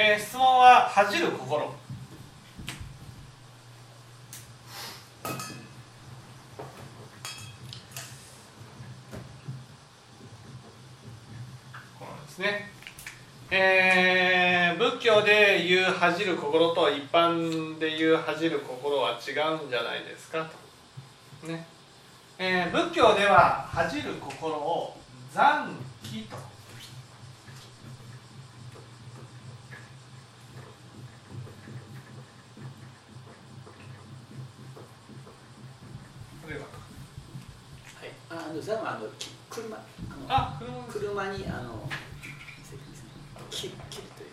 えー、質問は恥じる心。ですね、えー、仏教で言う恥じる心と一般で言う恥じる心は違うんじゃないですか？と、ね。えー、仏教では恥じる心を残機と。あのザはあの車あの車。にあの切る切るという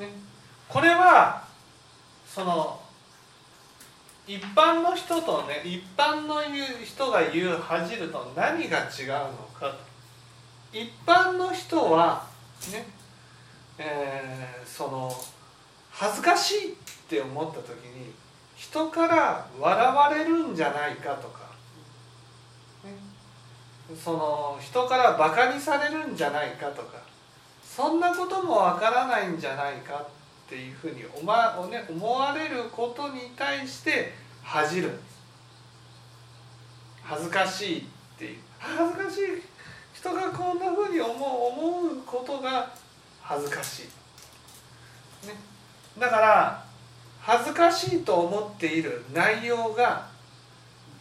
ね、これはその一般の人とね一般の言う人が言う恥じると何が違うのかと。一般の人はねえー、その恥ずかしいって思った時に人から笑われるんじゃないかとか、ね、その人からバカにされるんじゃないかとか。そんなこともわからないんじゃないかっていうふうに思わ,、ね、思われることに対して恥じる恥ずかしいっていう。恥ずかしい。人がこんなふうに思う思うことが恥ずかしい、ね、だから恥ずかしいと思っている内容が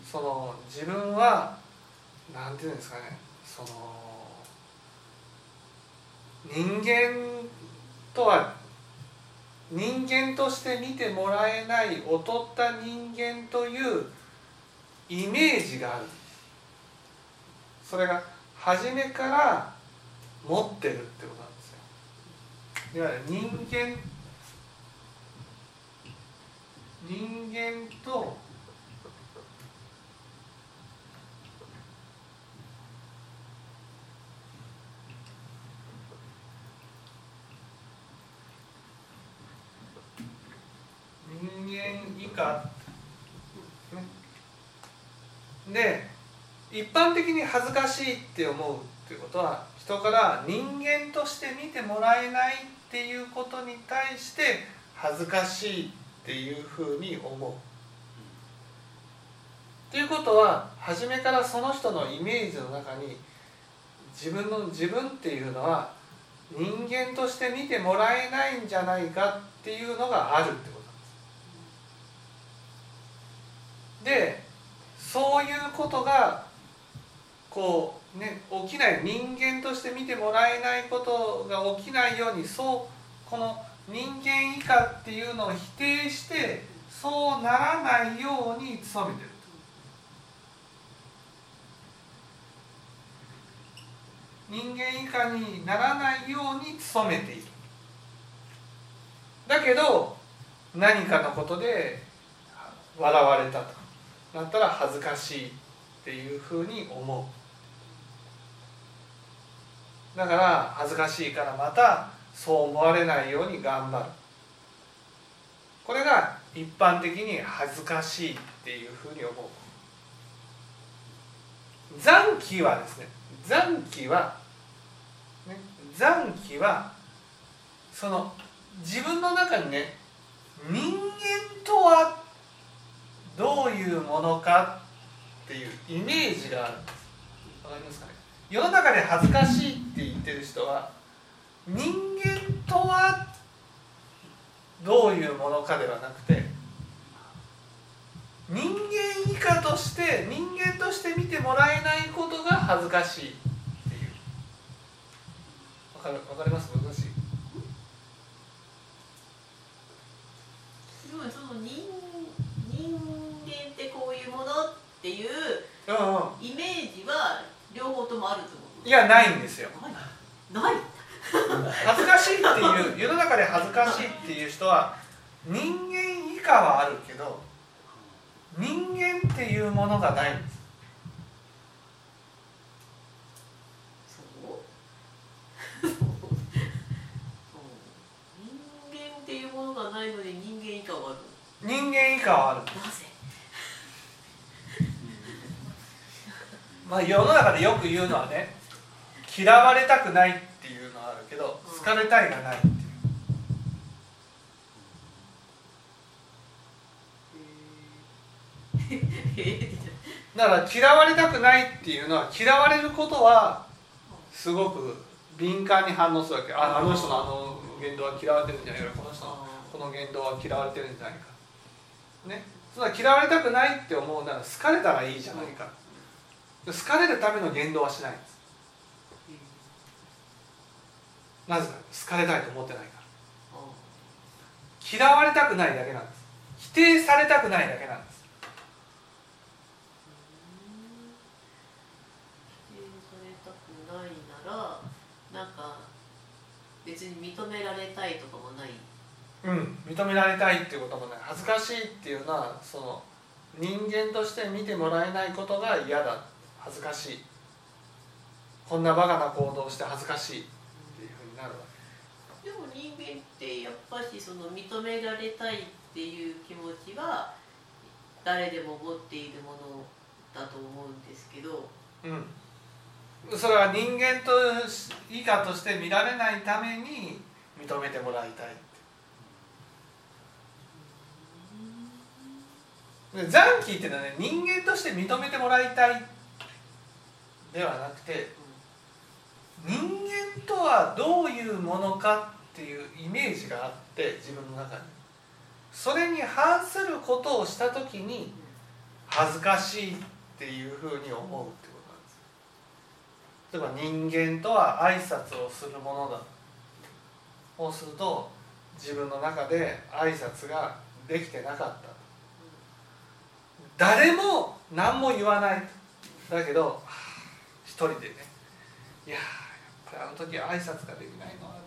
その自分は何て言うんですかね。その人間とは人間として見てもらえない劣った人間というイメージがある。それが初めから持ってるってこいわゆる人間人間と人間以下、で一般的に恥ずかしいって思うっていうことは人から人間として見てもらえないっていうことに対して恥ずかしいっていうふうに思う。っていうことは初めからその人のイメージの中に自分の自分っていうのは人間として見てもらえないんじゃないかっていうのがあるってことなんです。でそういうことがこうね起きない人間として見てもらえないことが起きないようにそうこの人間以下っていうのを否定してそうならないように努めてる。人間以下にならないように努めている。だけど何かのことで笑われたと。なったら恥ずかしいっていうふうに思う。だから恥ずかしいからまたそう思われないように頑張る。これが一般的に恥ずかしいっていうふうに思う。残機はですね残機は、ね、残機はその自分の中にね人間とはどういうものかっていうイメージがあるんです。わかりますかね？世の中で恥ずかしいって言ってる人は人間とはどういうものかではなくて人間以下として人間として見てもらえないことが恥ずかしいっていう。わかるわかります？難しいすごいその人人間ってこういうものっていうイメもあるいやないんですよ。ない。恥ずかしいっていう世の中で恥ずかしいっていう人は人間以下はあるけど人間っていうものがないんです。人間っていうものがないのに人間以下はある。人間以下はあるなぜまあ世の中でよく言うのはね嫌われたくないっていうのはあるけど好かれたいがないっていう。だから嫌われたくないっていうのは嫌われることはすごく敏感に反応するわけ。ああの人のあの言動は嫌われてるんじゃないか。この人のこの言動は嫌われてるんじゃないか。ね。そんな嫌われたくないって思うなら好かれたらいいじゃないか好かれるための言動はしないんです。なぜか好かれたいと思ってないから。嫌われたくないだけなんです。否定されたくないだけなんです。別に認められたいとかもない。うん認められたいっていうこともない。恥ずかしいっていうのはその人間として見てもらえないことが嫌だ恥ずかしい。こんなバカな行動をして恥ずかしいっていうふうになるわけ。でも人間ってやっぱしその認められたいっていう気持ちは誰でも持っているものだと思うんですけど、うん、それは人間と以下として見られないために認めてもらいたい残機っていうのはね人間として認めてもらいたいではなくて人間とはどういうものかっていうイメージがあって自分の中に。それに反することをした時に恥ずかしいっていうふうに思うってことなんです。例えば人間とは挨拶をするものだ。そうすると自分の中で挨拶ができてなかった。誰も何も言わない。だけど人でね。いややっぱりあの時挨拶ができないのは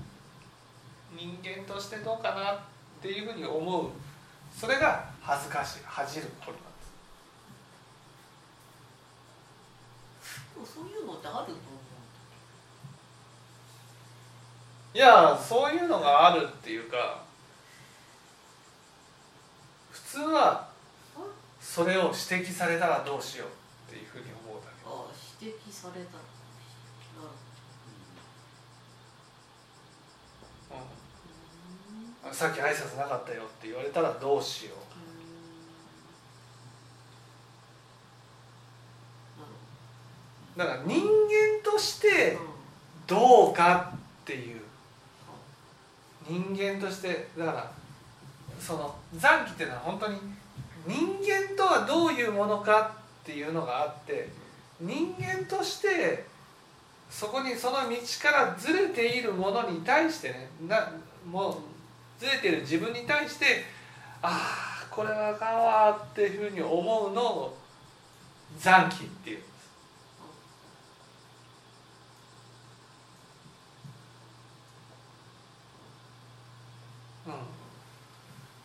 人間としてどうかなっていうふうに思う。それが恥ずかしい恥じることなんです。そういうのってあるといやそういうのがあるっていうか普通はそれを指摘されたらどうしよう指摘されたうん、さっき挨拶なかったよって言われたらどうしよう。だから人間としてどうかっていう。人間としてだからその残機っていうのは本当に人間とはどういうものかっていうのがあって人間としてそこにその道からずれているものに対してねなもうずれている自分に対してああこれはあかんわっていうふうに思うのを残機っていう。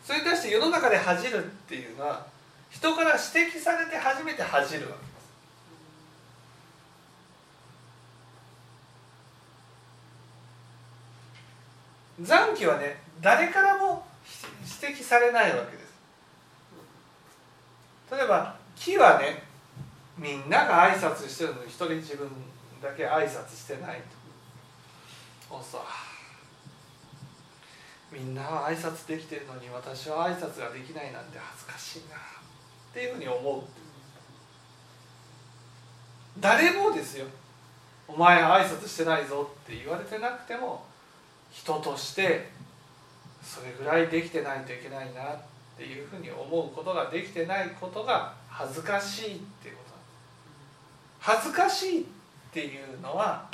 それに対して世の中で恥じるっていうのは人から指摘されて初めて恥じるわけ。残機はね誰からも指摘されないわけです。例えば木はねみんなが挨拶してるのに一人自分だけ挨拶してないと。そうみんなは挨拶できてるのに私は挨拶ができないなんて恥ずかしいな。っていうふうに思う。誰もですよ。お前挨拶してないぞって言われてなくても人としてそれぐらいできてないといけないなっていうふうに思うことができてないことが恥ずかしいっていうこと。恥ずかしいっていうのは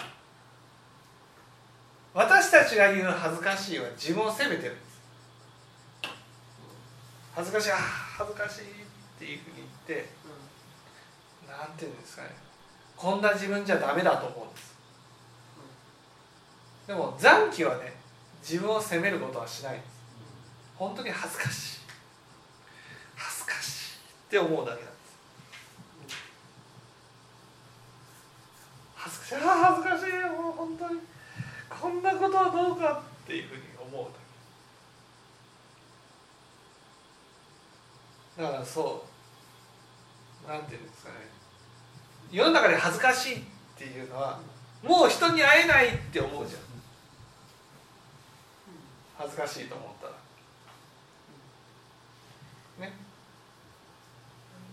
私たちが言う恥ずかしいは自分を責めてるんです。恥ずかしいあ恥ずかしいっていうふうに言って何、うん、て言うんですかね。こんな自分じゃダメだと思うんです、うん、でも残機はね自分を責めることはしない。んです本当に恥ずかしい。恥ずかしい。って思うだけなんです。恥ずかしい。あ恥ずかしい。もう本当に。こんなことはどうかっていうふうに思うだけ。だからそう。なんていうんですかね。世の中で恥ずかしいっていうのはもう人に会えないって思うじゃん。恥ずかしいと思ったら。ね。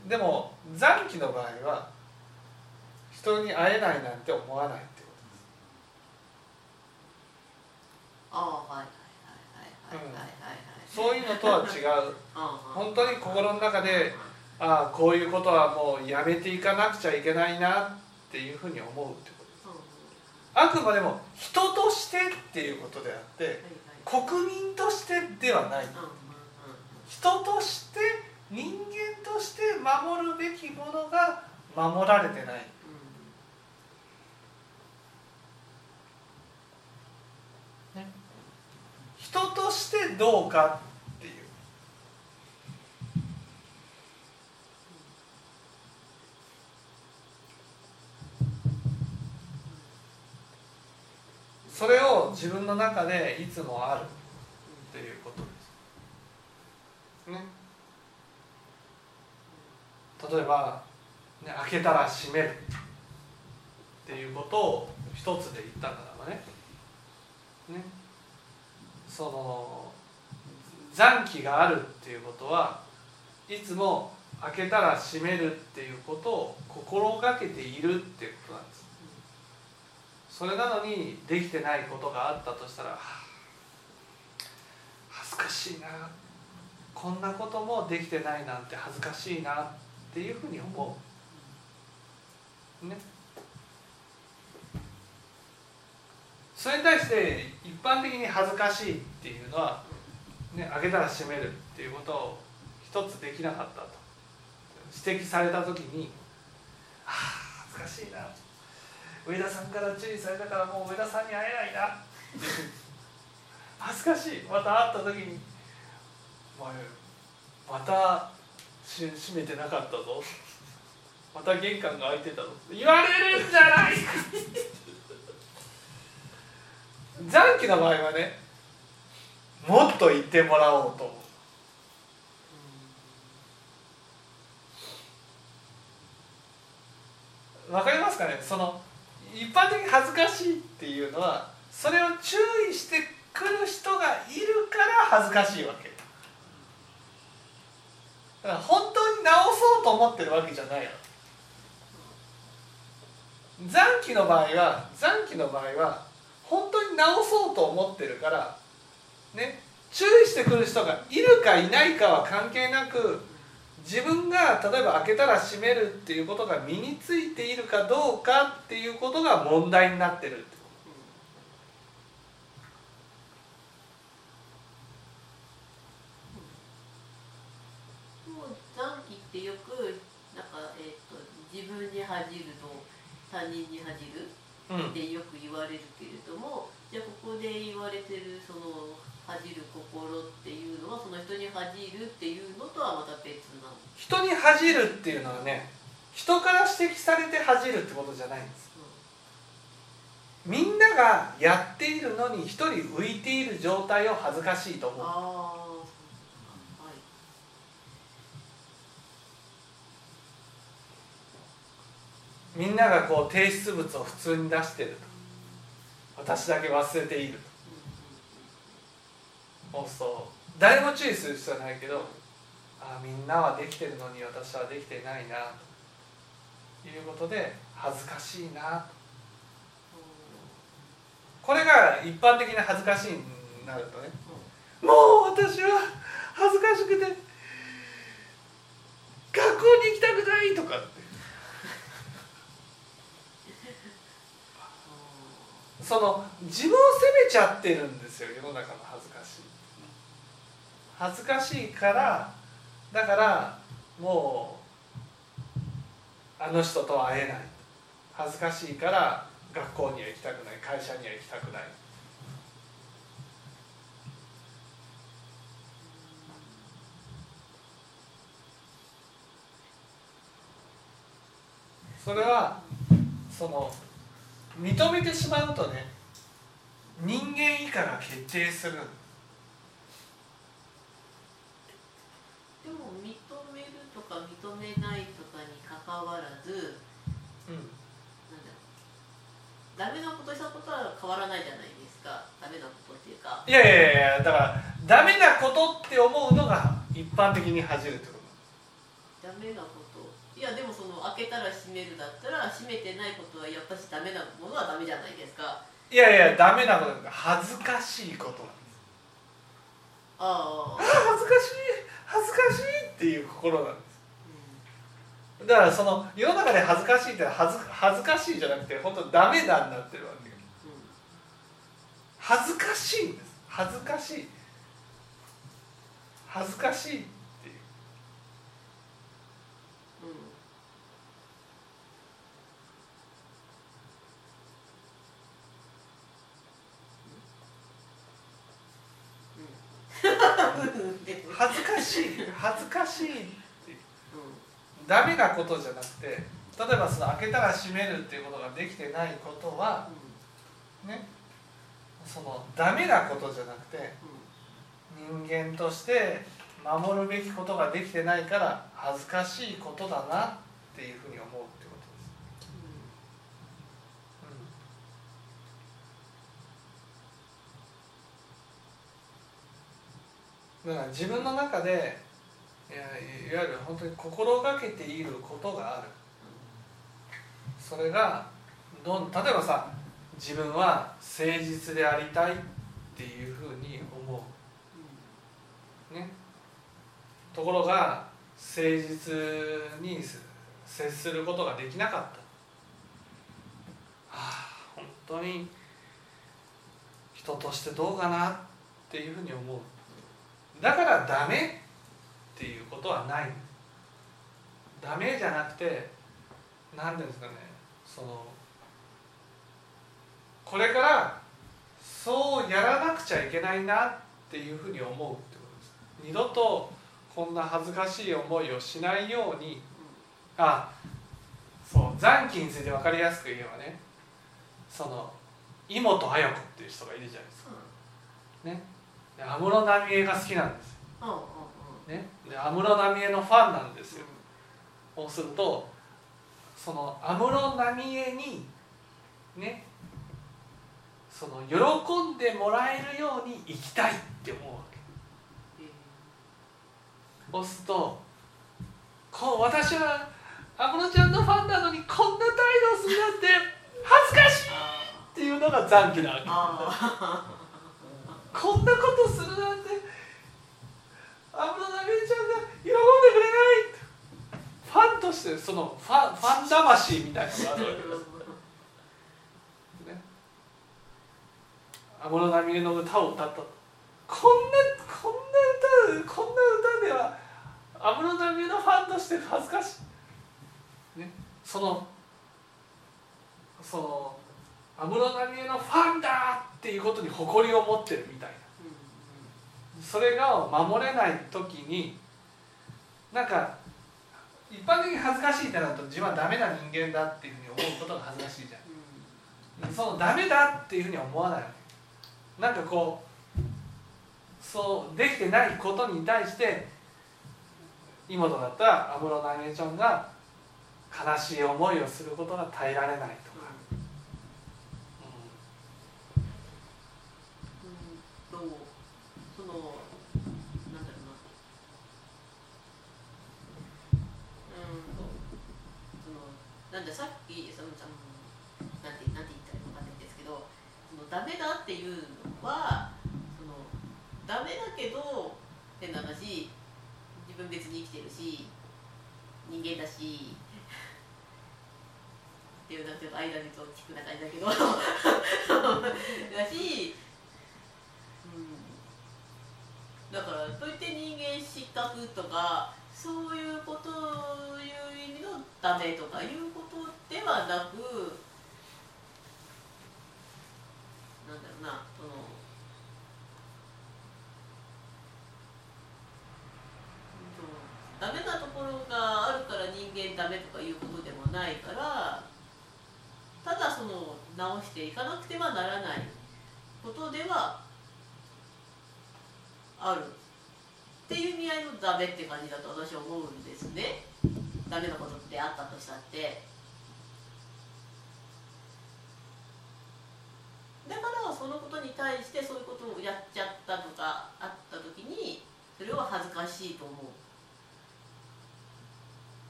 でも残機の場合は人に会えないなんて思わないってこああはいはいはいはいはいはいはい。とそういうのとは違う。ああ本当に心の中でああこういうことはもうやめていかなくちゃいけないなっていうふうに思うってことうんうん。あくまでも人としてっていうことであってはいはい国民としてではない。人として人間として守るべきものが守られてない。人としてどうかっていうそれを自分の中でいつもある。っていうことです。ね。例えば、ね、開けたら閉める。っていうことを一つで言ったならばね。ね。その残機があるっていうことはいつも開けたら閉めるっていうことを心がけているっていうことなんです。それなのにできてないことがあったとしたら恥ずかしいな。こんなこともできてないなんて恥ずかしいなっていうふうに思う。ね。それに対して一般的に恥ずかしいっていうのは、ね、開けたら閉めるっていうことを一つできなかったと。指摘された時に「ああ恥ずかしいな。上田さんから注意されたからもう上田さんに会えないな」恥ずかしい。また会った時に「お前またし閉めてなかったぞ」また玄関が開いてたぞ。言われるんじゃない。か残機の場合はねもっと言ってもらおうと。思うわかりますかね？その一般的に恥ずかしいっていうのはそれを注意してくる人がいるから恥ずかしいわけ。だから本当に直そうと思ってるわけじゃないの。残機の場合は残機の場合は本当に直そうと思ってるからね注意してくる人がいるかいないかは関係なく自分が例えば開けたら閉めるっていうことが身についているかどうかっていうことが問題になってるってもう残機ってよくなんか、えー、と自分に恥じると他人に恥じるってよく言われるけれども、じゃあここで言われてるその恥じる心っていうのはその人に恥じるっていうのとはまた別なの。人に恥じるっていうのはね人から指摘されて恥じるってことじゃないんです。みんながやっているのに一人浮いている状態を恥ずかしいと思う。みんながこう提出物を普通に出してると。私だけ忘れているとそうそう。誰も注意する必要はないけどあみんなはできてるのに私はできてないなということで恥ずかしいな。これが一般的な恥ずかしいになるとねもう私は恥ずかしくて学校に行きたくないとかって。その自分を責めちゃってるんですよ世の中の恥ずかしい。恥ずかしいからだからもうあの人とは会えない。恥ずかしいから学校には行きたくない。会社には行きたくない。それはその認めてしまうとね人間以下が決定する。でも認めるとか認めないとかに関わらず、うダメなことしたことは変わらないじゃないですかダメなことっていやいやいやだからダメなことって思うのが一般的に恥じるってこと。ダメなこといやでもその開けたら閉めるだったら閉めてないことはやっぱしダメなものはダメじゃないですか。いやいやダメなこと恥ずかしいことなんです。ああ、恥ずかしい恥ずかしいっていう心なんです。うだからその世の中で恥ずかしいって恥ず恥ずかしいじゃなくて本当ダメだになってるわけうん恥ずかしいんです恥ずかしい。恥ずかしいって。いううん。うん。恥ずかしい恥ずかしいってううダメなことじゃなくて例えばその開けたら閉めるっていうことができてないことはん。ねそのダメなことじゃなくて人間として守るべきことができてないから恥ずかしいことだなっていうふうに思うってことです、うん、だから自分の中でいやいわゆる本当に心がけていることがある。それがどん例えばさ自分は誠実でありたいっていうふうに思う。ね、ところが誠実に接することができなかった、はあ本当に人としてどうかなっていうふうに思う。だからダメっていうことはない。ダメじゃなくて何ていうんですかね。そのこれからそうやらなくちゃいけないなっていうふうに思うってことです。二度とこんな恥ずかしい思いをしないように。あそう残機について分かりやすく言えばね。その井本綾子っていう人がいるじゃないですか。ね。で安室奈美恵が好きなんですよ。うんうんうん。ね。で安室奈美恵のファンなんですよ。そうするとその安室奈美恵にねその喜んでもらえるように生きたいって思うわけ。えそうするとこう私は安室ちゃんのファンなのにこんな態度をするなんて恥ずかしいあっていうのが残機なわけ。あこんなことするなんて安室奈美恵ちゃんが喜んでくれない。ファンとしてそのファンファン魂みたいなのがあるわけですね安室奈美恵の歌を歌ったこんなこんな歌こんな歌では安室奈美恵のファンとして恥ずかしい、ね、そのその安室奈美恵のファンだっていうことに誇りを持ってるみたいな。それが守れない時になんか一般的に恥ずかしいってなると自分はダメな人間だっていうふうに思うことが恥ずかしいじゃん。そのダメだっていうふうには思わないわけ。なんかこうそうできてないことに対して妹だったら安室奈美ちゃんが悲しい思いをすることが耐えられないとか、うん。とそのなんだろうなうんそのなんださっきそのなんてなんて言ったらいいかわかんないんですけどそのダメだっていうのはそのダメだけど変な話自分別に生きてるし人間だしっていうなんていうの間にと聞くな感じだけど。だしうん。だからといって人間失格とかそういうこという意味のダメとかいうことではなくなんだろうなそのうんダメなところがあるから人間ダメとかいうことでもないからただその直していかなくてはならないことではある。っていう意味合いのダメって感じだと私は思うんですね。ダメなことってあったとしたって。だからそのことに対してそういうことをやっちゃったとかあった時にそれは恥ずかしいと思う。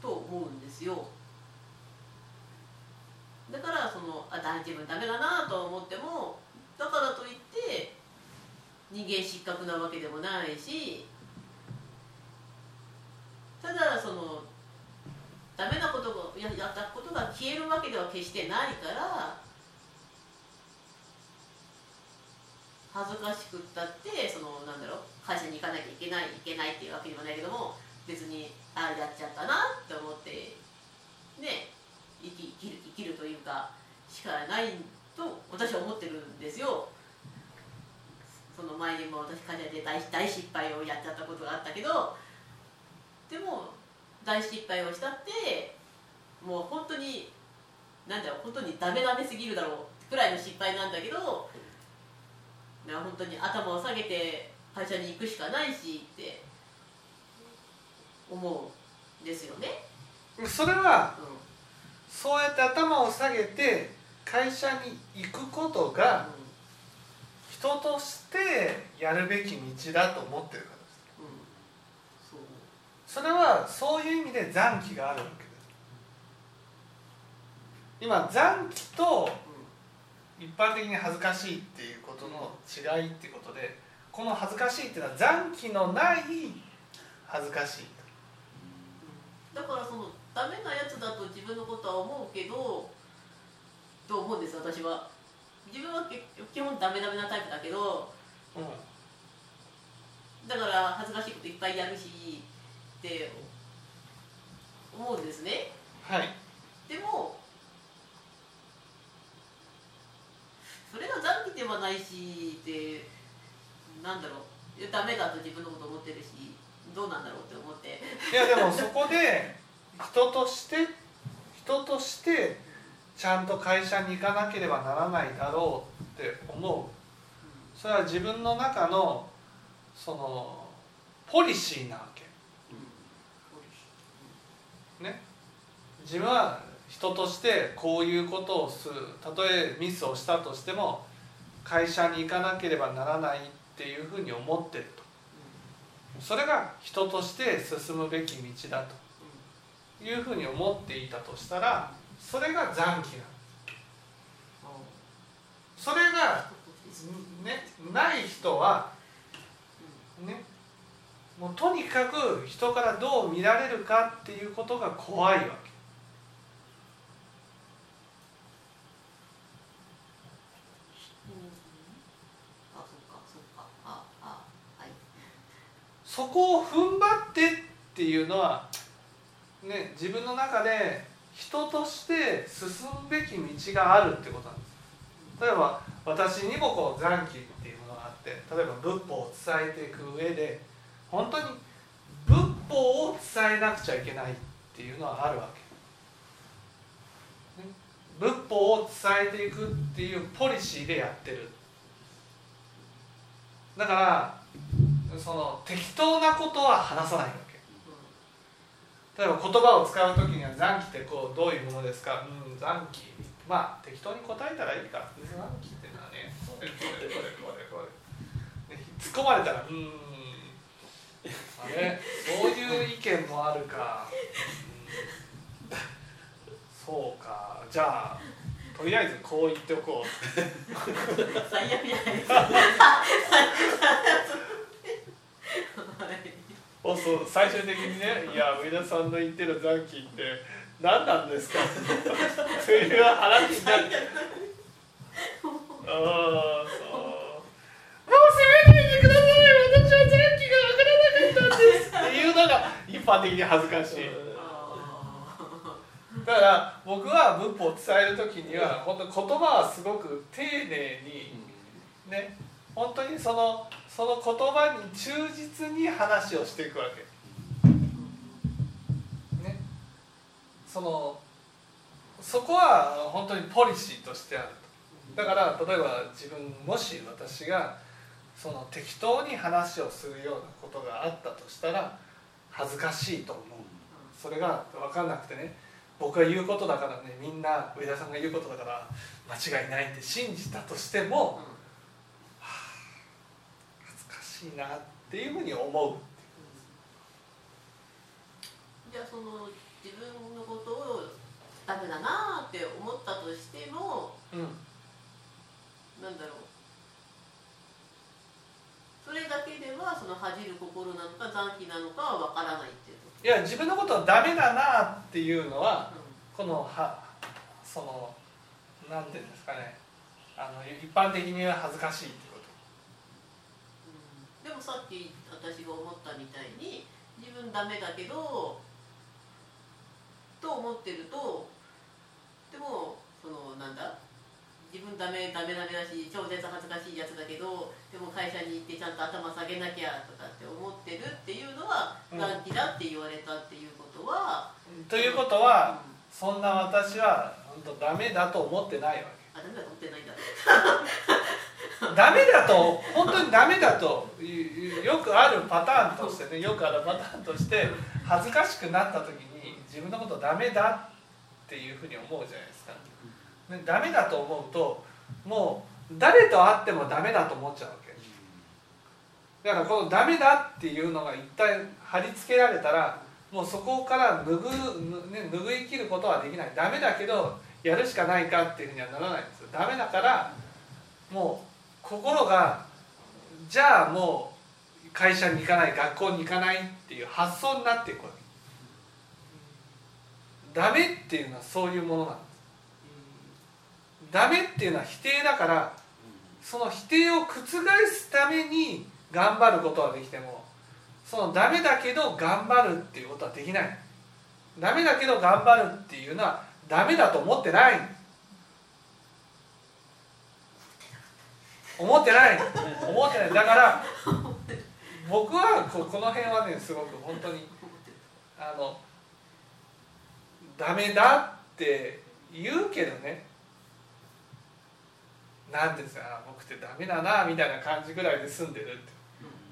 と思うんですよだからそのあ自分ダメだなと思ってもだからといって人間失格なわけでもないしただそのダメなことがやったことが消えるわけでは決してないから恥ずかしくったってそのなんだろう会社に行かなきゃいけないいけないっていうわけでもないけども別にああやっちゃったなって思ってね生き生きる生きるというかしかないと私は思ってるんですよ。その前にも私会社で大大失敗をやっちゃったことがあったけどでも大失敗をしたってもう本当になんだろう本当にダメダメすぎるだろうくらいの失敗なんだけどな本当に頭を下げて会社に行くしかないしって思うんですよね。それはうんそうやって頭を下げて会社に行くことが人としてやるべき道だと思ってるからそれはそういう意味で残機があるわけです。今残機とう一般的に恥ずかしいっていうことの違いっていうことでこの恥ずかしいっていうのは残機のない恥ずかしいん。だからそのダメなやつだと自分のことは思うけどと思うんです私は。自分はけ基本ダメダメなタイプだけどうだから恥ずかしいこといっぱいやるしって思うんですね。んはい。でもそれが残機ではないしってなんだろう。ダメだと自分のこと思ってるしどうなんだろうって思って。いやでもそこで人として人としてちゃんと会社に行かなければならないだろうって思う。それは自分の中のそのポリシーなわけ。ね。自分は人としてこういうことをする。たとえミスをしたとしても会社に行かなければならないっていうふうに思ってると。それが人として進むべき道だと。いうふうに思っていたとしたらそれが残機なの。それがねない人はねもうとにかく人からどう見られるかっていうことが怖いわけ。そこを踏ん張ってっていうのはね自分の中で人として進むべき道があるってことなんです。例えば私にもこう残機っていうものがあって例えば仏法を伝えていく上で本当に仏法を伝えなくちゃいけないっていうのはあるわけ、ね。仏法を伝えていくっていうポリシーでやってる。だからその適当なことは話さないわけ例えば言葉を使う時には残機ってこうどういうものですか？うん残機。まあ適当に答えたらいいか。ら残機ってのはねこれこれこれこれ。これ、ね、突っ込まれたらうん。あれ？そういう意見もあるか、うそうか。じゃあとりあえずこう言っておこう。最悪じゃないですか。そうそう最終的にね「いや上田さんの言ってる残機って何なんですか? 」という話になる。ああそう。もう責めないでください私は残機がわからなかったんですっていうのが一般的に恥ずかしい。だから僕は仏法を伝える時には本当言葉はすごく丁寧にね本当にそのその言葉に忠実に話をしていくわけ。ね。そのそこは本当にポリシーとしてあるだから例えば自分もし私がその適当に話をするようなことがあったとしたら恥ずかしいと思う。それが分かんなくてね。僕が言うことだからね。みんな上田さんが言うことだから間違いないって信じたとしても恥ずかしいなっていうふうに思う。じゃあその自分のことをダメだなって思ったとしてもうん。なんだろう。それだけではその恥じる心なのか残機なのかはわからないっていうこいや自分のことをダメだなっていうのはと、このはそのなんていうんですかね。あの一般的には恥ずかしいってさっき私が思ったみたいに自分ダメだけどと思ってるとでもそのなんだ自分ダメダメダメだし超絶恥ずかしいやつだけどでも会社に行ってちゃんと頭下げなきゃとかって思ってるっていうのはうん。残機だって言われたっていうことは、ということはそんな私は本当ダメだと思ってないわあダメだと思ってないんだ。けダメだと本当にダメだとよくあるパターンとしてねよくあるパターンとして恥ずかしくなった時に自分のことダメだっていうふうに思うじゃないですか。ねダメだと思うともう誰と会ってもダメだと思っちゃうわけ。だからこのダメだっていうのが一体貼り付けられたらもうそこから拭う、ね、拭い切ることはできない。ダメだけどやるしかないかっていうふうにはならないんですよ。ダメだからもう心がじゃあもう会社に行かない学校に行かないっていう発想になっていくわけ。ダメっていうのはそういうものなんです。ダメっていうのは否定だからその否定を覆すために頑張ることはできてもそのダメだけど頑張るっていうことはできない。ダメだけど頑張るっていうのはダメだと思ってない。思ってない。思ってない。だから僕はここの辺はねすごく本当にあのダメだって言うけどね。なんですか僕ってダメだなみたいな感じぐらいで済んでるって。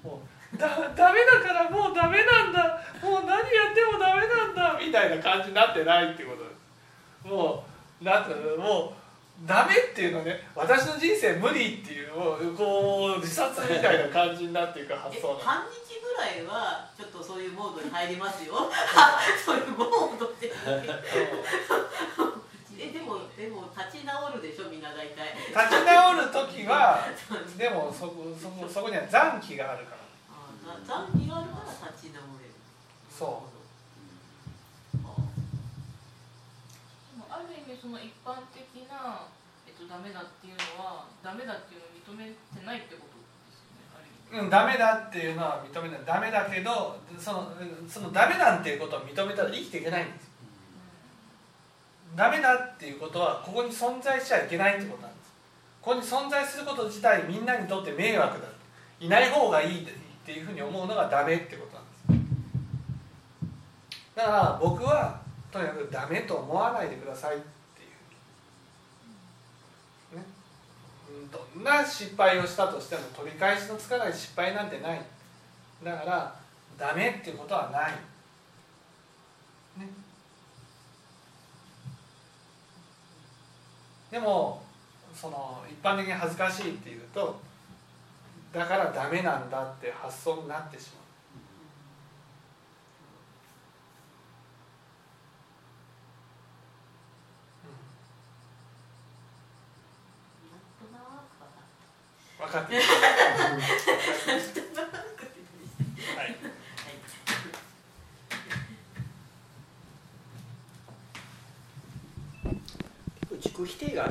もうだダメだからもうダメなんだ。もう何やってもダメなんだ。みたいな感じになってないってことです。もうなんてもうダメっていうのね私の人生無理っていうこう自殺みたいな感じになっていく発え想半日ぐらいはちょっとそういうモードに入りますよ。そういうモードって。えでもでも立ち直るでしょみんな大体。立ち直る時は でもそこそこそこには残機があるから。あ残機があるから立ち直れる。そうその一般的な、えっと、ダメだっていうのはダメだっていうのを認めてないってことですよねうん、ダメだっていうのは認めない。ダメだけどそのそのダメなんていうことを認めたら生きていけないんですよ。ダメだっていうことはここに存在しちゃいけないってことなんです。ここに存在すること自体みんなにとって迷惑だ。いない方がいいっていうふうに思うのがダメってことなんです。だから僕はとにかくダメと思わないでくださいっていうねうんどんな失敗をしたとしても取り返しのつかない失敗なんてない。だからダメっていうことはない、ね、でもその一般的に恥ずかしいっていうとだからダメなんだって発想になってしまうなんとなくわかっ分かってはい。結構自己否定がある。